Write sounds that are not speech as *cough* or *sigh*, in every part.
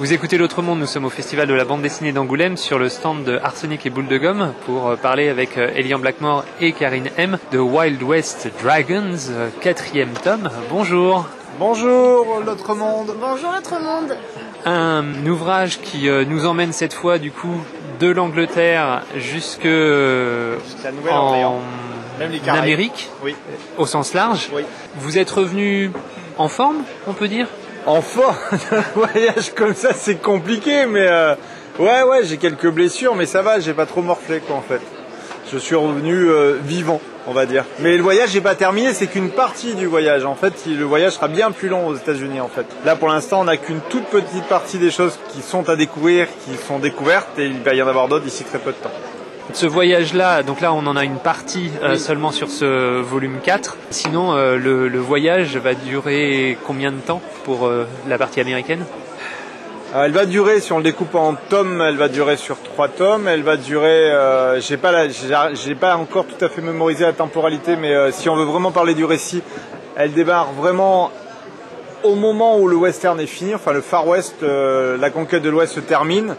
Vous écoutez L'autre monde, nous sommes au festival de la bande dessinée d'Angoulême sur le stand de Arsenic et Boule de Gomme pour euh, parler avec euh, Elian Blackmore et Karine M de Wild West Dragons, euh, quatrième tome. Bonjour. Bonjour L'autre monde. Bonjour L'autre monde. Un ouvrage qui nous emmène cette fois du coup de l'Angleterre jusque en Amérique, oui. au sens large. Oui. Vous êtes revenu en forme, on peut dire? Enfin, un *laughs* voyage comme ça, c'est compliqué, mais euh, ouais, ouais, j'ai quelques blessures, mais ça va, j'ai pas trop morflé, quoi, en fait. Je suis revenu euh, vivant, on va dire. Mais le voyage n'est pas terminé, c'est qu'une partie du voyage. En fait, le voyage sera bien plus long aux États-Unis, en fait. Là, pour l'instant, on n'a qu'une toute petite partie des choses qui sont à découvrir, qui sont découvertes, et il va y en avoir d'autres d'ici très peu de temps. Ce voyage-là, donc là on en a une partie euh, seulement sur ce volume 4. Sinon, euh, le, voyage va durer combien de temps pour euh, la partie américaine? Elle va durer, si on le découpe en tomes, elle va durer sur trois tomes. Elle va durer, j'ai pas, j'ai pas encore tout à fait mémorisé la temporalité, mais si on veut vraiment parler du récit, elle démarre vraiment au moment où le western est fini, enfin le Far West, la conquête de l'Ouest se termine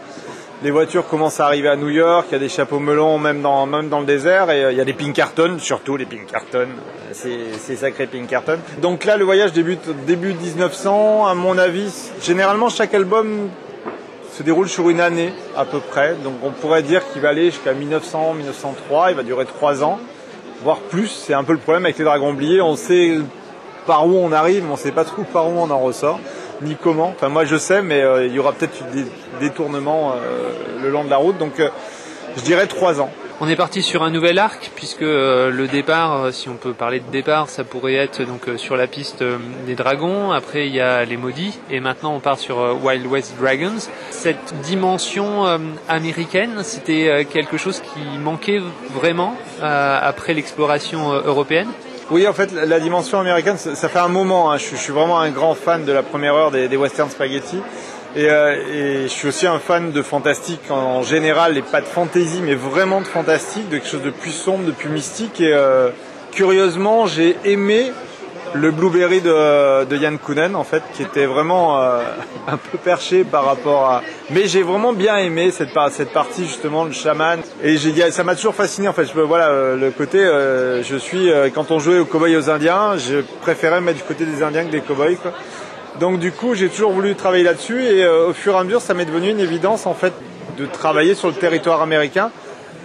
les voitures commencent à arriver à New York, il y a des chapeaux melons même dans, même dans le désert, et euh, il y a des Pinkerton, surtout les Pinkerton, c'est sacré Pinkerton. Donc là, le voyage débute début 1900, à mon avis. Généralement, chaque album se déroule sur une année à peu près, donc on pourrait dire qu'il va aller jusqu'à 1900, 1903, il va durer trois ans, voire plus. C'est un peu le problème avec les dragons oubliés, on sait par où on arrive, mais on sait pas trop par où on en ressort ni comment. Enfin, moi je sais, mais euh, il y aura peut-être des détournements euh, le long de la route. Donc, euh, je dirais trois ans. On est parti sur un nouvel arc puisque le départ, si on peut parler de départ, ça pourrait être donc sur la piste des dragons. Après il y a les maudits et maintenant on part sur Wild West Dragons. Cette dimension américaine, c'était quelque chose qui manquait vraiment après l'exploration européenne? Oui, en fait, la dimension américaine, ça, fait un moment. Hein. Je, suis vraiment un grand fan de la première heure des, western spaghetti. Euh, et, je suis aussi un fan de fantastique en, général, et pas de fantasy, mais vraiment de fantastique, de quelque chose de plus sombre, de plus mystique. Et euh, curieusement, j'ai aimé le Blueberry de, de Yann Kounen en fait qui était vraiment euh, *laughs* un peu perché par rapport à mais j'ai vraiment bien aimé cette, cette partie justement le chaman. Et j'ai ça m'a toujours fasciné en fait. Je, voilà euh, le côté euh, je suis quand on jouait aux cowboys aux indiens je préférais mettre du côté des indiens que des cowboys donc du coup j'ai toujours voulu travailler là-dessus et au fur et à mesure ça m'est devenu une évidence en fait de travailler sur le territoire américain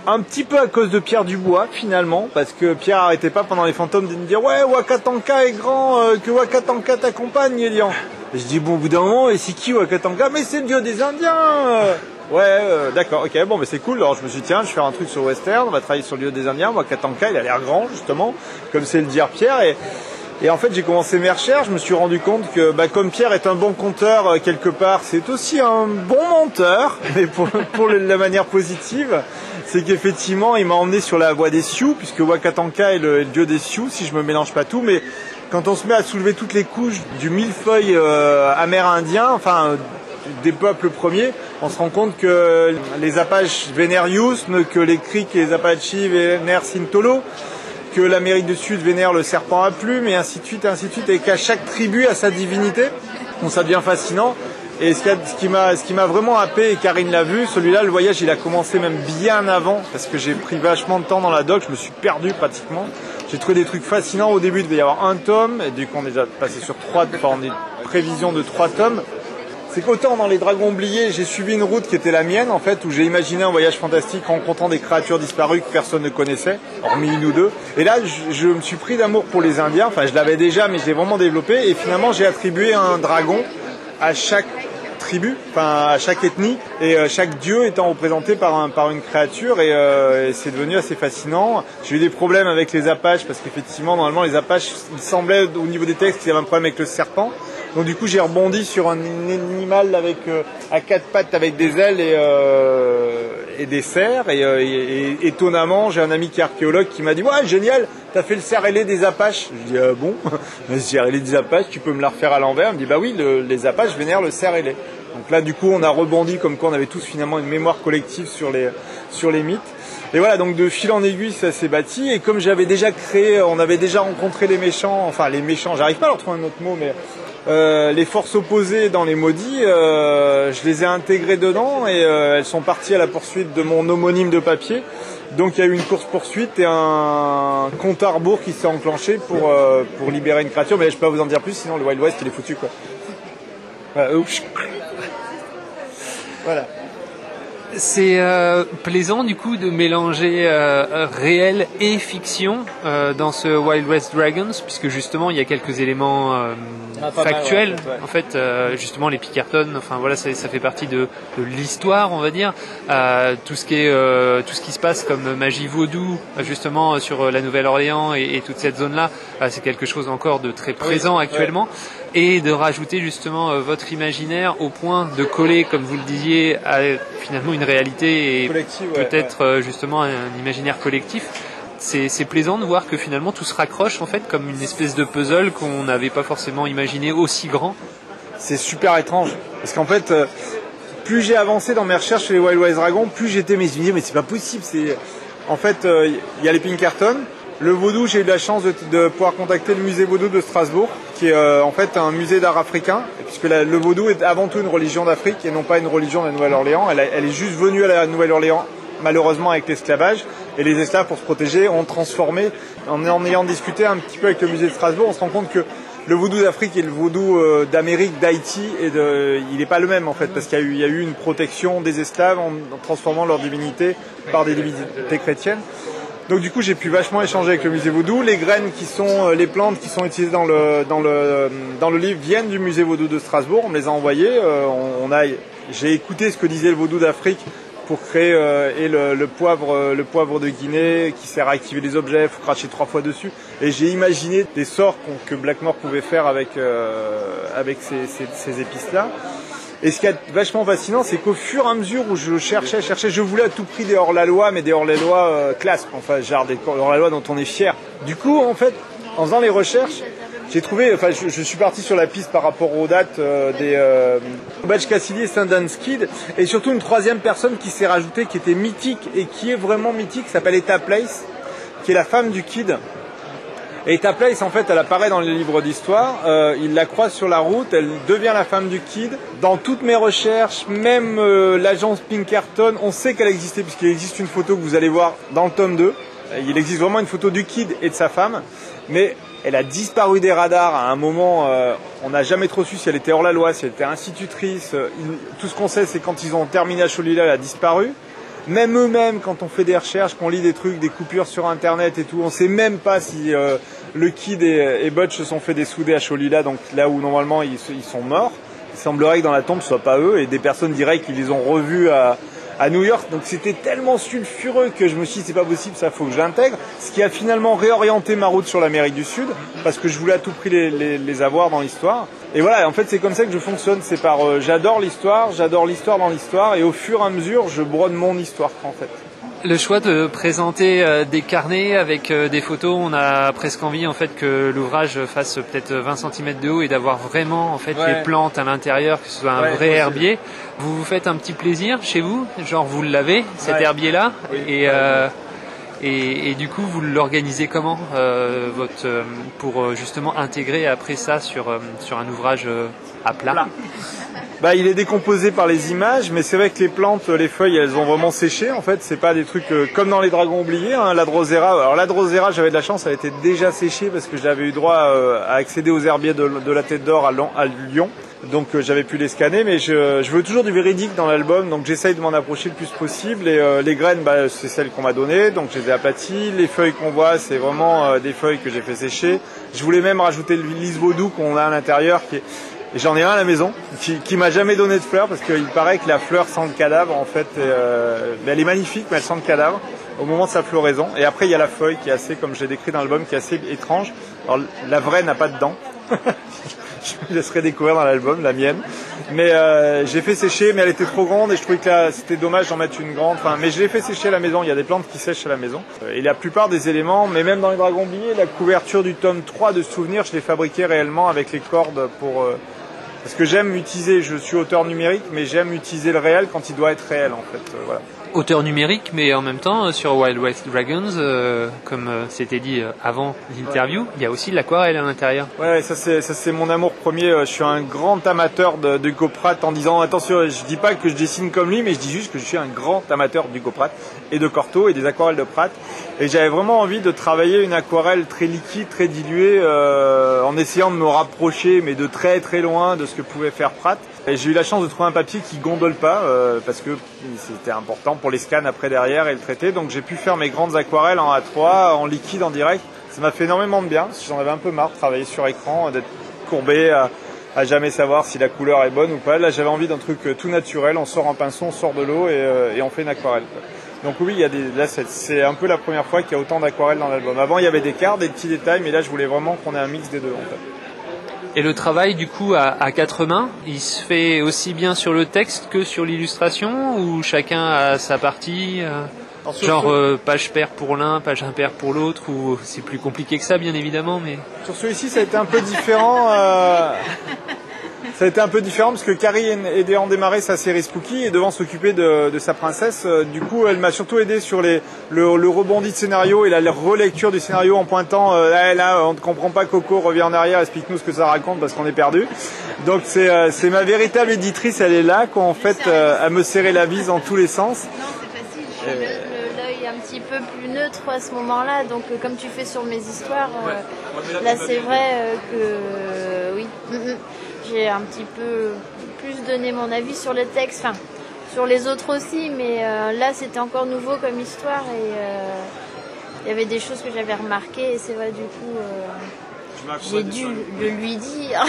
un petit peu à cause de Pierre Dubois finalement, parce que Pierre arrêtait pas pendant les fantômes de me dire ouais Wakatanka est grand, euh, que Wakatanka t'accompagne Elian. Je dis bon au bout d'un moment et c'est qui Wakatanka? Mais c'est le dieu des Indiens. Ouais, euh, d'accord, ok, bon, mais c'est cool. Alors je me suis dit, tiens, je vais faire un truc sur Western, on va travailler sur le dieu des Indiens. Wakatanka, il a l'air grand, justement, comme c'est le dire Pierre. Et, et en fait, j'ai commencé mes recherches, je me suis rendu compte que, bah, comme Pierre est un bon conteur euh, quelque part, c'est aussi un bon menteur, *laughs* mais pour, la manière positive c'est qu'effectivement, il m'a emmené sur la voie des Sioux, puisque Wakatanka est le, dieu des Sioux, si je me mélange pas tout, mais quand on se met à soulever toutes les couches du millefeuille euh, amérindien, enfin des peuples premiers, on se rend compte que les Apaches vénèrent que les Creeks et les Apaches vénèrent Sintolo, que l'Amérique du Sud vénère le serpent à plumes, et ainsi de suite, et ainsi de suite, et qu'à chaque tribu a sa divinité. Donc ça devient fascinant. Et ce, qui m'a ce qui m'a vraiment happé, et Karine l'a vu, celui-là, le voyage, il a commencé même bien avant, parce que j'ai pris vachement de temps dans la doc, je me suis perdu pratiquement. J'ai trouvé des trucs fascinants. Au début, il devait y avoir un tome, et du coup, on est passé sur trois, enfin, on est prévision de trois tomes. C'est qu'autant dans les Dragons oubliés, j'ai suivi une route qui était la mienne, en fait, où j'ai imaginé un voyage fantastique rencontrant des créatures disparues que personne ne connaissait, hormis une ou deux. Et là, je, je me suis pris d'amour pour les Indiens, enfin, je l'avais déjà, mais je l'ai vraiment développé, et finalement, j'ai attribué un dragon à chaque tribu, enfin à chaque ethnie, et euh, chaque dieu étant représenté par, un, par une créature, euh, et, c'est devenu assez fascinant. J'ai eu des problèmes avec les Apaches, parce qu'effectivement, normalement, les Apaches, il semblait au niveau des textes qu'il y avait un problème avec le serpent. Donc du coup, j'ai rebondi sur un animal avec euh, à quatre pattes avec des ailes et, et des cerfs. Et, étonnamment, j'ai un ami qui est archéologue qui m'a dit ouais génial, t'as fait le cerf ailé des Apaches. Je dis ah bon, *laughs* le cerf ailé des Apaches, tu peux me la refaire à l'envers? Il me dit bah oui, les Apaches vénèrent le cerf ailé. Donc là, du coup, on a rebondi comme quoi on avait tous finalement une mémoire collective sur les, sur les mythes. Et voilà, donc de fil en aiguille, ça s'est bâti. Et comme j'avais déjà créé, on avait déjà rencontré les méchants, enfin les méchants, j'arrive pas à leur trouver un autre mot, mais les forces opposées dans les maudits, je les ai intégrées dedans et elles sont parties à la poursuite de mon homonyme de papier. Donc il y a eu une course-poursuite et un compte à rebours qui s'est enclenché pour, pour libérer une créature. Mais je peux pas vous en dire plus, sinon le Wild West il est foutu quoi. Voilà. C'est euh, plaisant du coup de mélanger euh, réel et fiction euh, dans ce Wild West Dragons, puisque justement il y a quelques éléments ah, factuels. En fait, justement les Pickerton, enfin voilà, ça, ça fait partie de, de l'histoire, on va dire. tout ce qui est, tout ce qui se passe comme magie vaudou, justement sur la Nouvelle-Orléans et, et, toute cette zone-là, c'est quelque chose encore de très présent actuellement et de rajouter justement euh, votre imaginaire au point de coller, comme vous le disiez, à finalement une réalité et peut-être euh, justement un, imaginaire collectif. C'est plaisant de voir que finalement tout se raccroche en fait comme une espèce de puzzle qu'on n'avait pas forcément imaginé aussi grand. C'est super étrange parce qu'en fait, euh, plus j'ai avancé dans mes recherches sur les Wild West Dragons, plus j'étais mais je mais c'est pas possible. C'est en fait il y a les Pinkerton, le vaudou, j'ai eu la chance de, pouvoir contacter le musée vaudou de Strasbourg, qui est euh, en fait un musée d'art africain, puisque le vaudou est avant tout une religion d'Afrique et non pas une religion de la Nouvelle-Orléans. Elle, est juste venue à la Nouvelle-Orléans, malheureusement avec l'esclavage, et les esclaves, pour se protéger, ont transformé. En, en ayant discuté un petit peu avec le musée de Strasbourg, on se rend compte que le vaudou d'Afrique et le vaudou euh, d'Amérique, d'Haïti, il n'est pas le même en fait, parce qu'il y, a eu une protection des esclaves en transformant leur divinité par des divinités chrétiennes. Donc du coup j'ai pu vachement échanger avec le musée Vaudou. Les graines qui sont, euh, les plantes qui sont utilisées dans le, dans le, dans le livre viennent du musée Vaudou de Strasbourg. On les a envoyées. Euh, on, a, j'ai écouté ce que disait le Vaudou d'Afrique pour créer euh, et le, poivre, le poivre de Guinée qui sert à activer les objets. Faut cracher trois fois dessus. Et j'ai imaginé des sorts que Blackmore pouvait faire avec, avec ces, ces épices là. Et ce qui est vachement fascinant, c'est qu'au fur et à mesure où je cherchais, cherchais, je voulais à tout prix des hors-la-loi, mais des hors-la-loi euh, classe, enfin, genre des hors-la-loi dont on est fier. Du coup, en fait, en faisant les recherches, j'ai trouvé, enfin, je, suis parti sur la piste par rapport aux dates euh, des euh, Cassidy et Sundance Kid, et surtout une troisième personne qui s'est rajoutée, qui était mythique et qui est vraiment mythique, s'appelle Eta Place, qui est la femme du Kid. Et ta place, en fait, elle apparaît dans les livres d'histoire. Euh, il la croise sur la route, elle devient la femme du Kid. Dans toutes mes recherches, même euh, l'agence Pinkerton, on sait qu'elle existait puisqu'il existe une photo que vous allez voir dans le tome 2. Il existe vraiment une photo du Kid et de sa femme, mais elle a disparu des radars à un moment. Euh, on n'a jamais trop su si elle était hors la loi, si elle était institutrice. tout ce qu'on sait, c'est quand ils ont terminé à Cholila, elle a disparu. Même eux-mêmes, quand on fait des recherches, qu'on lit des trucs, des coupures sur Internet et tout, on sait même pas si euh, le Kid et, et, Butch se sont fait des soudés à Cholila, donc là où normalement ils, sont morts. Il semblerait que dans la tombe ce soit pas eux, et des personnes diraient qu'ils les ont revus à, à New York. Donc c'était tellement sulfureux que je me suis dit c'est pas possible, ça faut que j'intègre. Ce qui a finalement réorienté ma route sur l'Amérique du Sud parce que je voulais à tout prix les, avoir dans l'histoire. Et voilà, en fait c'est comme ça que je fonctionne. C'est par euh, j'adore l'histoire, j'adore l'histoire dans l'histoire et au fur et à mesure je brode mon histoire en fait le choix de présenter euh, des carnets avec euh, des photos, on a presque envie en fait que l'ouvrage fasse peut-être 20 cm de haut et d'avoir vraiment en fait les plantes à l'intérieur, que ce soit un vrai herbier. Vous vous faites un petit plaisir chez vous, genre vous l'avez cet herbier là euh, et, et, du coup vous l'organisez comment votre pour justement intégrer après ça sur sur un ouvrage à plat. Bah, il est décomposé par les images, mais c'est vrai que les plantes, les feuilles, elles ont vraiment séché. En fait, c'est pas des trucs euh, comme dans les dragons oubliés. Hein, la drosera. Alors la drosera, j'avais de la chance, elle était déjà séchée parce que j'avais eu droit euh, à accéder aux herbiers de, la Tête d'Or à, Lyon. Donc euh, j'avais pu les scanner, mais je, veux toujours du véridique dans l'album, donc j'essaye de m'en approcher le plus possible. Et les graines, bah, c'est celles qu'on m'a données, donc je les ai. Les feuilles qu'on voit, c'est vraiment des feuilles que j'ai fait sécher. Je voulais même rajouter le lys vaudou qu'on a à l'intérieur, qui est j'en ai un à la maison qui, qui m'a jamais donné de fleurs parce qu'il paraît que la fleur sent le cadavre en fait. Euh, elle est magnifique mais elle sent le cadavre au moment de sa floraison. Et après il y a la feuille qui est assez, comme j'ai décrit dans l'album, qui est assez étrange. Alors la vraie n'a pas de dents. *laughs* je laisserai découvrir dans l'album, la mienne. Mais euh, j'ai fait sécher, mais elle était trop grande et je trouvais que c'était dommage d'en mettre une grande. Enfin, mais je l'ai fait sécher à la maison. Il y a des plantes qui sèchent à la maison. Euh, et la plupart des éléments, mais même dans les dragons oubliés, la couverture du tome 3 de Souvenirs, je l'ai fabriqué réellement avec les cordes pour euh, parce que j'aime utiliser, je suis auteur numérique, mais j'aime utiliser le réel quand il doit être réel en fait. Euh, voilà. auteur numérique, mais en même temps, sur Wild West Dragons, euh, comme euh, c'était dit euh, avant l'interview, il y a aussi de l'aquarelle à l'intérieur. Ouais, ça c'est ça c'est mon amour premier. Je suis un grand amateur de, de Pratt en disant attention, je dis pas que je dessine comme lui, mais je dis juste que je suis un grand amateur du Pratt et de Corto et des aquarelles de Pratt. Et j'avais vraiment envie de travailler une aquarelle très liquide, très diluée, euh, en essayant de me rapprocher, mais de très très loin de ce que pouvait faire Pratt. Et j'ai eu la chance de trouver un papier qui gondole pas, euh, parce que c'était important pour les scans après derrière et le traiter. Donc j'ai pu faire mes grandes aquarelles en A3, en liquide, en direct. Ça m'a fait énormément de bien, j'en avais un peu marre de travailler sur écran, d'être courbé à, jamais savoir si la couleur est bonne ou pas. Là j'avais envie d'un truc tout naturel, on sort un pinceau, on sort de l'eau euh, et on fait une aquarelle. Donc oui, il y a des, là c'est un peu la première fois qu'il y a autant d'aquarelles dans l'album. Avant il y avait des cartes, des petits détails, mais là je voulais vraiment qu'on ait un mix des deux en fait. Et le travail du coup à, à, quatre mains, il se fait aussi bien sur le texte que sur l'illustration ou chacun a sa partie euh, Genre euh, page paire pour l'un, page impaire pour l'autre, ou c'est plus compliqué que ça bien évidemment, mais... Sur celui-ci ça a été un peu différent. Euh... ça a été un peu différent parce que Carrie aidait à en démarrer sa série Spooky et devant s'occuper de, de, sa princesse. Euh, du coup, elle m'a surtout aidé sur les, le, le, rebondi de scénario et la relecture du scénario en pointant euh, là, là, on ne comprend pas Coco, reviens en arrière, explique-nous ce que ça raconte parce qu'on est perdu. Donc c'est euh, ma véritable éditrice, elle est là, quoi, en fait, euh, à me serrer la vis en tous les sens. Non, c'est facile. l'œil un petit peu plus neutre à ce moment-là, donc euh, comme tu fais sur mes histoires, euh, là c'est vrai euh, que oui. Mm -mm j'ai un petit peu plus donné mon avis sur le texte, enfin sur les autres aussi, mais euh, là c'était encore nouveau comme histoire et il euh, y avait des choses que j'avais remarquées et c'est vrai du coup euh, j'ai dû le lui dire.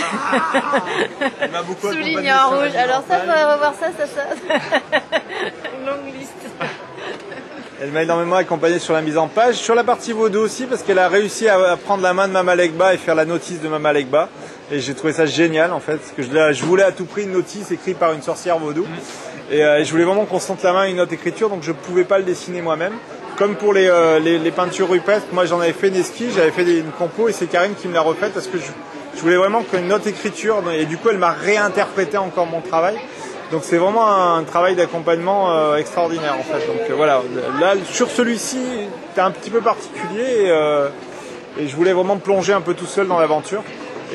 Ah, Souligné en rouge. Alors ça, faudrait revoir ça, ça, ça. Une *laughs* longue liste. Elle m'a énormément accompagné sur la mise en page, sur la partie vaudou aussi, parce qu'elle a réussi à prendre la main de Mama Legba et faire la notice de Mama Legba. Et j'ai trouvé ça génial en fait, parce que je, je, voulais à tout prix une notice écrite par une sorcière vaudou. Et euh, je voulais vraiment qu'on sente la main une note écriture, donc je ne pouvais pas le dessiner moi-même. Comme pour les, euh, les, les, peintures rupestres, moi j'en avais fait une esquisse, j'avais fait des, une compo et c'est Karine qui me l'a refaite parce que je, je voulais vraiment qu'une note écriture, et du coup elle m'a réinterprété encore mon travail. Donc c'est vraiment un travail d'accompagnement euh, extraordinaire en fait. Donc voilà, là sur celui-ci, c'est un petit peu particulier et, et, je voulais vraiment me plonger un peu tout seul dans l'aventure.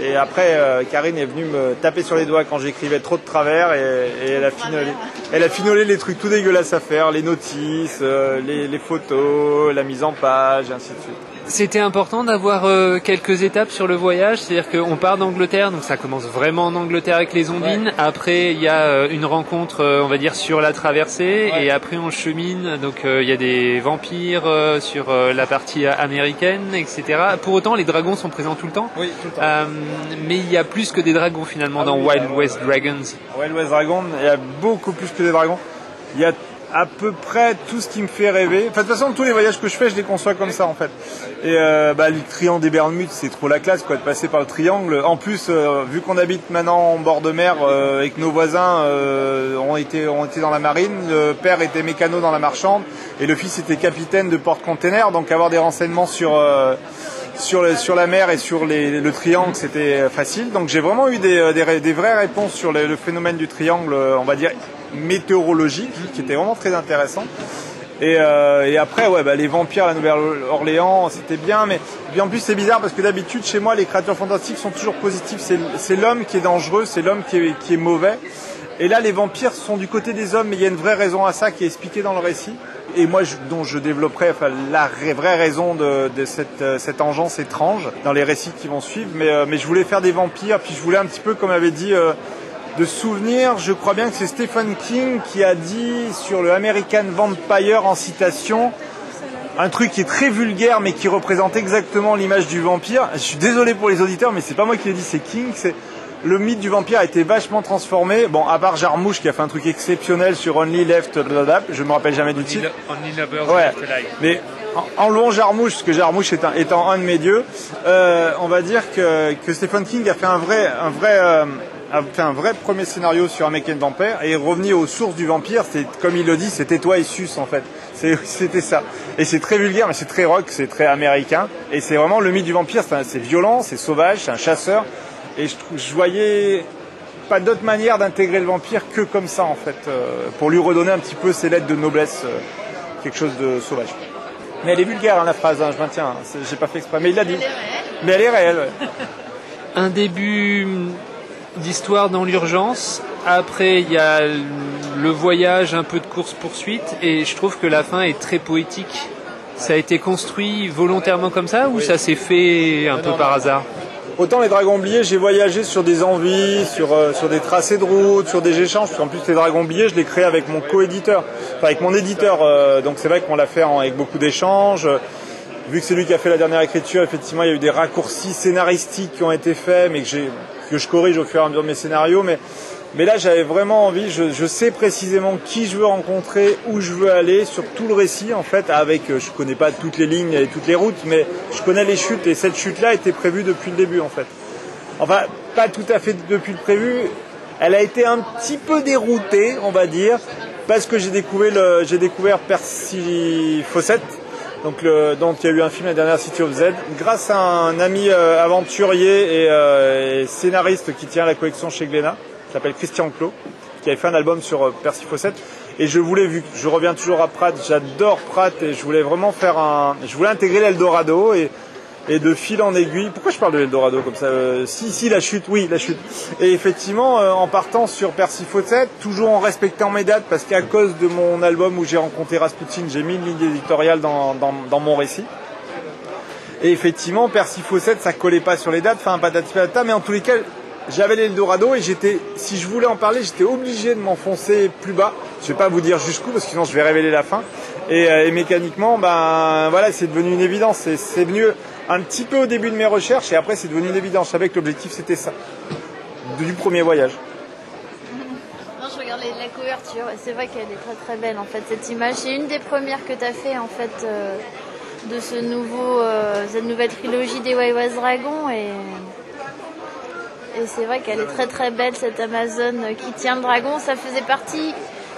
Et après, euh, Karine est venue me taper sur les doigts quand j'écrivais trop de travers et, et, elle, a finolé, elle a finolé les trucs tout dégueulasses à faire, les notices, euh, les, les, photos, la mise en page, et ainsi de suite. C'était important d'avoir euh, quelques étapes sur le voyage, c'est-à-dire qu'on part d'Angleterre, donc ça commence vraiment en Angleterre avec les ondines. Ouais. Après, il y a euh, une rencontre, euh, on va dire, sur la traversée, ouais. et après on chemine. Donc il y a des vampires sur la partie américaine, etc. Pour autant, les dragons sont présents tout le temps. Oui, tout le temps. mais il y a plus que des dragons finalement ah, dans oui, Wild West Dragons. Wild West Dragons, il y a beaucoup plus que des dragons. Il y a à peu près tout ce qui me fait rêver. Enfin, de toute façon, tous les voyages que je fais, je les conçois comme ça, en fait. Et euh, bah, le triangle des Bermudes, c'est trop la classe, quoi, de passer par le triangle. En plus, euh, vu qu'on habite maintenant en bord de mer euh, et que nos voisins euh, ont été ont été dans la marine, le père était mécano dans la marchande et le fils était capitaine de porte-container, donc avoir des renseignements sur euh, sur, sur la mer et sur le triangle, c'était facile. Donc j'ai vraiment eu des, des, vraies réponses sur le phénomène du triangle, on va dire météorologique, qui était vraiment très intéressant. Et, euh, et après, ouais, bah, les vampires la Nouvelle-Orléans, c'était bien, mais puis en plus c'est bizarre parce que d'habitude chez moi, les créatures fantastiques sont toujours positives. C'est l'homme qui est dangereux, c'est l'homme qui est, qui est mauvais. Et là, les vampires sont du côté des hommes, mais il y a une vraie raison à ça qui est expliquée dans le récit. Et moi, je, dont je développerai enfin, la vraie raison de, de cette, euh, cette engeance étrange dans les récits qui vont suivre. Mais, euh, mais je voulais faire des vampires, puis je voulais un petit peu, comme avait dit euh, de souvenir, je crois bien que c'est Stephen King qui a dit sur le American Vampire en citation un truc qui est très vulgaire mais qui représente exactement l'image du vampire. Je suis désolé pour les auditeurs mais c'est pas moi qui l'ai dit, c'est King. C'est le mythe du vampire a été vachement transformé. Bon, à part Jarmouche qui a fait un truc exceptionnel sur Only Left, blablabla, je me rappelle jamais du titre. Only Lovers ouais. Left Alive. Mais en, en louant Jarmouche, parce que Jarmouche étant, étant un de mes dieux, euh, on va dire que, que Stephen King a fait un vrai, un vrai euh, a fait un vrai premier scénario sur American Vampire et revenir aux sources du vampire, c'est comme il le dit, c'était toi et Sus en fait. *laughs* C'était ça. Et c'est très vulgaire, mais c'est très rock, c'est très américain. Et c'est vraiment le mythe du vampire, c'est violent, c'est sauvage, c'est un chasseur. Et je, je voyais pas d'autre manière d'intégrer le vampire que comme ça en fait, euh, pour lui redonner un petit peu ses lettres de noblesse, euh, quelque chose de sauvage. Mais elle est vulgaire hein, la phrase, hein, je maintiens, hein, j'ai pas fait exprès, mais il l'a dit. Mais elle est réelle. Ouais. *laughs* Un début d'histoire dans l'urgence, après il y a le voyage, un peu de course-poursuite, et je trouve que la fin est très poétique. Ça a été construit volontairement comme ça ou ça s'est fait un peu par hasard Autant les dragons oubliés, j'ai voyagé sur des envies, sur, euh, sur des tracés de route, sur des échanges. En plus, les dragons oubliés, je l'ai créé avec mon co-éditeur, enfin avec mon éditeur. Euh, donc c'est vrai qu'on l'a fait avec beaucoup d'échanges. Vu que c'est lui qui a fait la dernière écriture, effectivement, il y a eu des raccourcis scénaristiques qui ont été faits, mais que, que je corrige au fur et à mesure de mes scénarios. Mais mais là, j'avais vraiment envie, je, sais précisément qui je veux rencontrer, où je veux aller, sur tout le récit, en fait, avec, euh, je connais pas toutes les lignes et toutes les routes, mais je connais les chutes, et cette chute-là était prévue depuis le début, en fait. Enfin, pas tout à fait depuis le prévu, elle a été un petit peu déroutée, on va dire, parce que j'ai découvert, j'ai découvert Percy Fawcett, donc, le, donc il y a eu un film la dernière City of Z, grâce à un ami euh, aventurier et, euh, scénariste qui tient la collection chez Glénat qui s'appelle Christian Clot, qui avait fait un album sur euh, Percy Fawcett. Et je voulais, vu que je reviens toujours à Pratt, j'adore Pratt et je voulais vraiment faire un. Je voulais intégrer l'Eldorado et, et de fil en aiguille. Pourquoi je parle de l'Eldorado comme ça euh, Si, si, la chute, oui, la chute. Et effectivement, euh, en partant sur Percy Fawcett, toujours en respectant mes dates, parce qu'à cause de mon album où j'ai rencontré Rasputin, j'ai mis une ligne éditoriale dans, dans, mon récit. Et effectivement, Percy Fawcett, ça collait pas sur les dates, enfin patati patata, mais en tous les cas, j'avais l'Eldorado et j'étais, si je voulais en parler, j'étais obligé de m'enfoncer plus bas. Je vais pas vous dire jusqu'où parce que sinon je vais révéler la fin. Et, euh, mécaniquement, ben voilà, c'est devenu une évidence. C'est venu un petit peu au début de mes recherches et après c'est devenu une évidence. Je savais que l'objectif c'était ça, du premier voyage. Non, je regarde la couverture et c'est vrai qu'elle est très très belle en fait cette image. C'est une des premières que tu as fait en fait euh, de ce nouveau, euh, cette nouvelle trilogie des Wild West Dragon et et c'est vrai qu'elle est très très belle cette Amazon qui tient le dragon. Ça faisait partie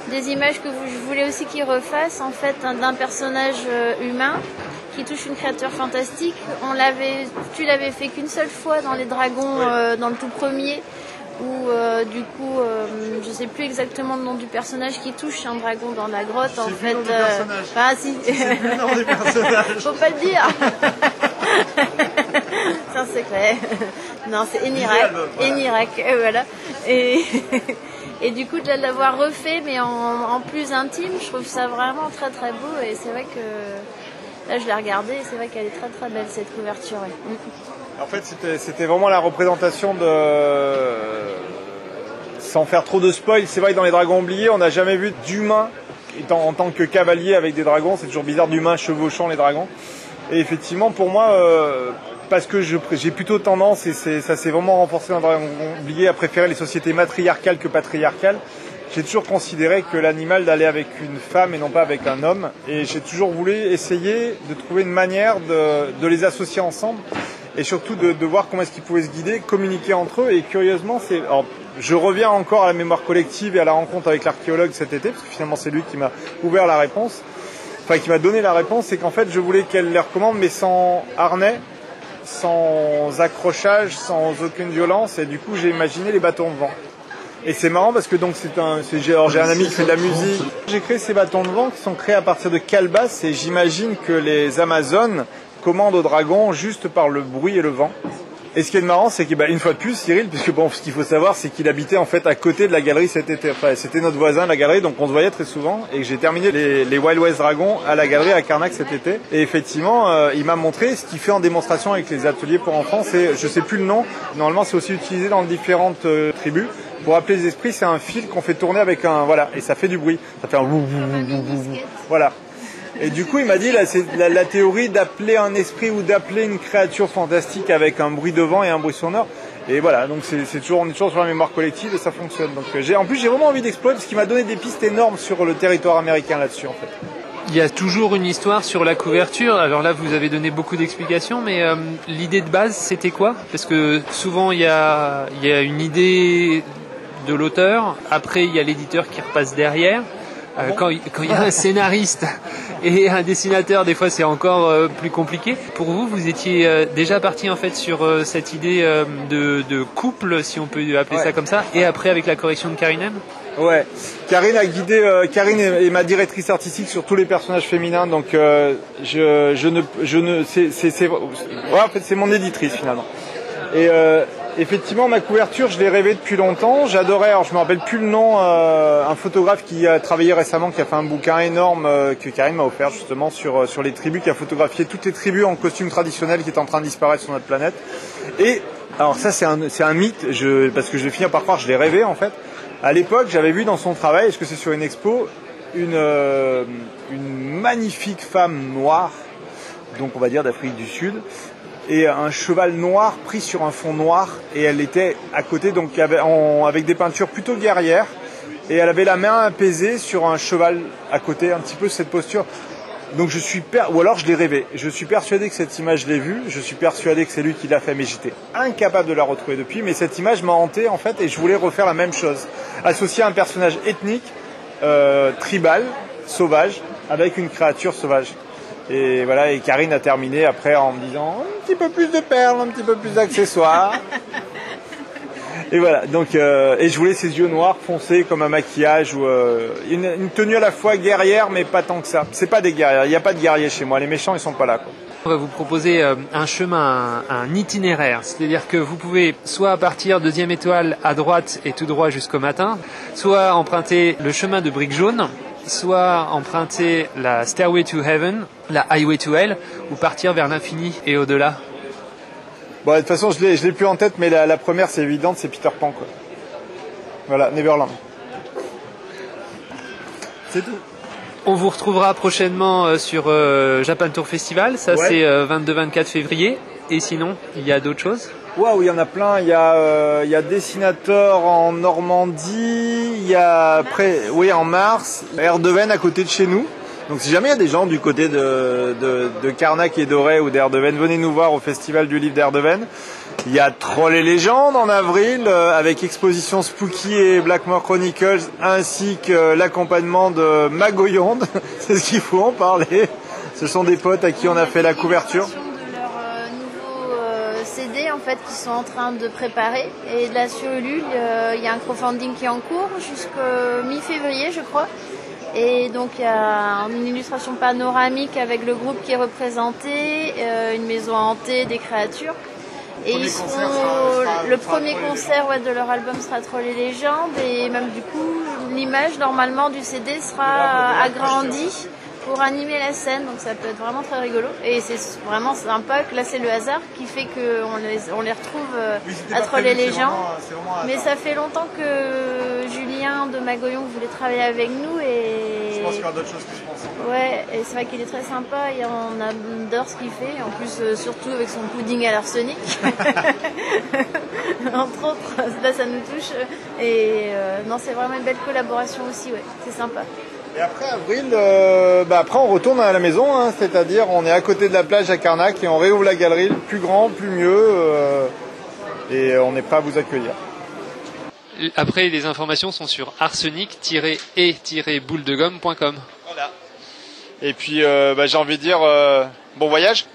des images que je voulais aussi qu'il refasse en fait d'un personnage humain qui touche une créature fantastique. On l'avait, tu l'avais fait qu'une seule fois dans les dragons, euh, dans le tout premier, où euh, du coup, euh, je sais plus exactement le nom du personnage qui touche un dragon dans la grotte. En fait, le personnage. ah si, le nom du *laughs* personnage. faut pas le dire. *laughs* c'est un secret. non, c'est Enirak. Voilà. Enirak, voilà. Et, *laughs* et du coup, de l'avoir refait, mais en, en, plus intime, je trouve ça vraiment très très beau. Et c'est vrai que là, je l'ai regardé, et c'est vrai qu'elle est très très belle cette couverture. Ouais. En fait, c'était vraiment la représentation de. Sans faire trop de spoil, c'est vrai que dans les dragons oubliés, on n'a jamais vu d'humain en tant que cavalier avec des dragons. C'est toujours bizarre d'humain chevauchant les dragons. Et effectivement, pour moi, euh, parce que j'ai plutôt tendance, et ça s'est vraiment renforcé dans Dragon oublié, à préférer les sociétés matriarcales que patriarcales. J'ai toujours considéré que l'animal d'aller avec une femme et non pas avec un homme. Et j'ai toujours voulu essayer de trouver une manière de, les associer ensemble et surtout de, de voir comment est-ce qu'ils pouvaient se guider, communiquer entre eux. Et curieusement, c'est, je reviens encore à la mémoire collective et à la rencontre avec l'archéologue cet été, parce que finalement c'est lui qui m'a ouvert la réponse, enfin qui m'a donné la réponse, c'est qu'en fait je voulais qu'elle les recommande, mais sans harnais, sans accrochage, sans aucune violence, et du coup j'ai imaginé les bâtons de vent. Et c'est marrant parce que donc c'est un, j'ai un ami qui fait de la musique. J'ai créé ces bâtons de vent qui sont créés à partir de calebasses et j'imagine que les Amazones commandent au dragon juste par le bruit et le vent. Et ce qui est marrant, c'est qu'une bah, fois de plus, Cyril, puisque bon, ce qu'il faut savoir, c'est qu'il habitait en fait à côté de la galerie cet été. Enfin, c'était notre voisin, la galerie, donc on se voyait très souvent. Et j'ai terminé les, les, Wild West Dragons à la galerie à Carnac cet été. Et effectivement, euh, il m'a montré ce qu'il fait en démonstration avec les ateliers pour enfants. C'est, je sais plus le nom. Normalement, c'est aussi utilisé dans différentes euh, tribus. Pour appeler les esprits, c'est un fil qu'on fait tourner avec un voilà, et ça fait du bruit. Ça fait un Voilà. Et du coup, il m'a dit, là, c'est la, la, théorie d'appeler un esprit ou d'appeler une créature fantastique avec un bruit de vent et un bruit sonore. Et voilà, donc c'est toujours, on est toujours sur la mémoire collective et ça fonctionne. Donc j'ai, en plus, j'ai vraiment envie d'explorer parce qu'il m'a donné des pistes énormes sur le territoire américain là-dessus, en fait. Il y a toujours une histoire sur la couverture. Alors là, vous avez donné beaucoup d'explications, mais euh, l'idée de base, c'était quoi? Parce que souvent, il y a, il y a une idée de l'auteur. Après, il y a l'éditeur qui repasse derrière. Euh, quand il quand il y a un scénariste *laughs* et un dessinateur, des fois c'est encore euh, plus compliqué. Pour vous, vous étiez euh, déjà parti en fait sur cette idée de, de couple, si on peut appeler Ouais. ça comme ça, et après avec la correction de Karinem Ouais, Karine a guidé, Karine est, ma directrice artistique sur tous les personnages féminins, donc je, je ne, je ne, c'est, c'est, c'est- ouais, en fait, c'est mon éditrice finalement. Et effectivement, ma couverture, je l'ai rêvée depuis longtemps. J'adorais, alors je me rappelle plus le nom, euh, un photographe qui a travaillé récemment, qui a fait un bouquin énorme euh, que Karine m'a offert justement sur euh, sur les tribus, qui a photographié toutes les tribus en costume traditionnel qui étaient en train de disparaître sur notre planète. Et alors ça, c'est un, mythe, parce que je vais finir par croire, je l'ai rêvé en fait. À l'époque, j'avais vu dans son travail, est-ce que c'est sur une expo, une, une magnifique femme noire, donc on va dire d'Afrique du Sud, et un cheval noir pris sur un fond noir, et elle était à côté, donc avec, des peintures plutôt guerrières, et elle avait la main apaisée sur un cheval à côté, un petit peu cette posture. Donc je suis ou alors je l'ai rêvé. Je suis persuadé que cette image je l'ai vue. Je suis persuadé que c'est lui qui l'a fait, mais j'étais incapable de la retrouver depuis. Mais cette image m'a hanté en fait, et je voulais refaire la même chose, associer un personnage ethnique, euh, tribal, sauvage, avec une créature sauvage. Et voilà. Et Karine a terminé après en me disant un petit peu plus de perles, un petit peu plus d'accessoires. *laughs* Et voilà, donc euh, et je voulais ses yeux noirs foncés comme un maquillage ou euh, une, une tenue à la fois guerrière mais pas tant que ça. C'est pas des guerriers, il n'y a pas de guerriers chez moi, les méchants ils sont pas là quoi. On va vous proposer euh, un chemin, un, un itinéraire, c'est-à-dire que vous pouvez soit partir deuxième étoile à droite et tout droit jusqu'au matin, soit emprunter le chemin de briques jaunes, soit emprunter la Stairway to Heaven, la Highway to Hell, ou partir vers l'infini et au-delà. Bon, de toute façon, je l'ai, je l'ai plus en tête, mais la, la première, c'est évidente, c'est Peter Pan, quoi. Voilà, Neverland. C'est tout. On vous retrouvera prochainement euh, sur euh, Japan Tour Festival, ça Ouais. c'est euh, 22-24 février. Et sinon, il y a d'autres choses? Waouh, il y en a plein. Il y a, euh, Dessinateur en Normandie. Il y a oui, en mars, Erdeven à côté de chez nous. Donc si jamais il y a des gens du côté de, de, de Carnac et d'Auray ou d'Erdeven, venez nous voir au Festival du Livre d'Erdeven. Il y a Troll et légendes en avril euh, avec exposition Spooky et Blackmore Chronicles ainsi que l'accompagnement de Magoyonde. *laughs* C'est ce qu'il faut en parler. Ce sont des potes à qui on a fait la couverture. de leur euh, nouveau euh, CD en fait qu'ils sont en train de préparer. Et là sur Ulule euh, il y a un crowdfunding qui est en cours jusqu'au mi-février je crois. Et donc il y a une illustration panoramique avec le groupe qui est représenté euh, une maison hantée des créatures. Et ils seront concert sera- sera- le sera premier concert ouais, de leur album sera Troll et légendes et même du coup l'image normalement du CD sera agrandie pour animer la scène, donc ça peut être vraiment très rigolo. Et c'est vraiment sympa que là c'est le hasard qui fait qu'on les, on les retrouve euh, à troller les gens. Mais ça fait longtemps que Julien de Magoyon voulait travailler avec nous et Je pense qu'il y aura d'autres choses qui se passent. ouais, et c'est vrai qu'il est très sympa et on adore ce qu'il fait. En plus, euh, surtout avec son pudding à l'arsenic. *laughs* Entre autres, là ça nous touche. Et euh, non, c'est vraiment une belle collaboration aussi, ouais, c'est sympa. Et après avril, euh, bah après on retourne à la maison, hein, c'est-à-dire on est à côté de la plage à Carnac et on réouvre la galerie, plus grand, plus mieux, euh, et on est prêt à vous accueillir. Après, les informations sont sur arsenic-et-boule-de-gomme.com. Voilà. Et puis euh, bah, j'ai envie de dire bon voyage.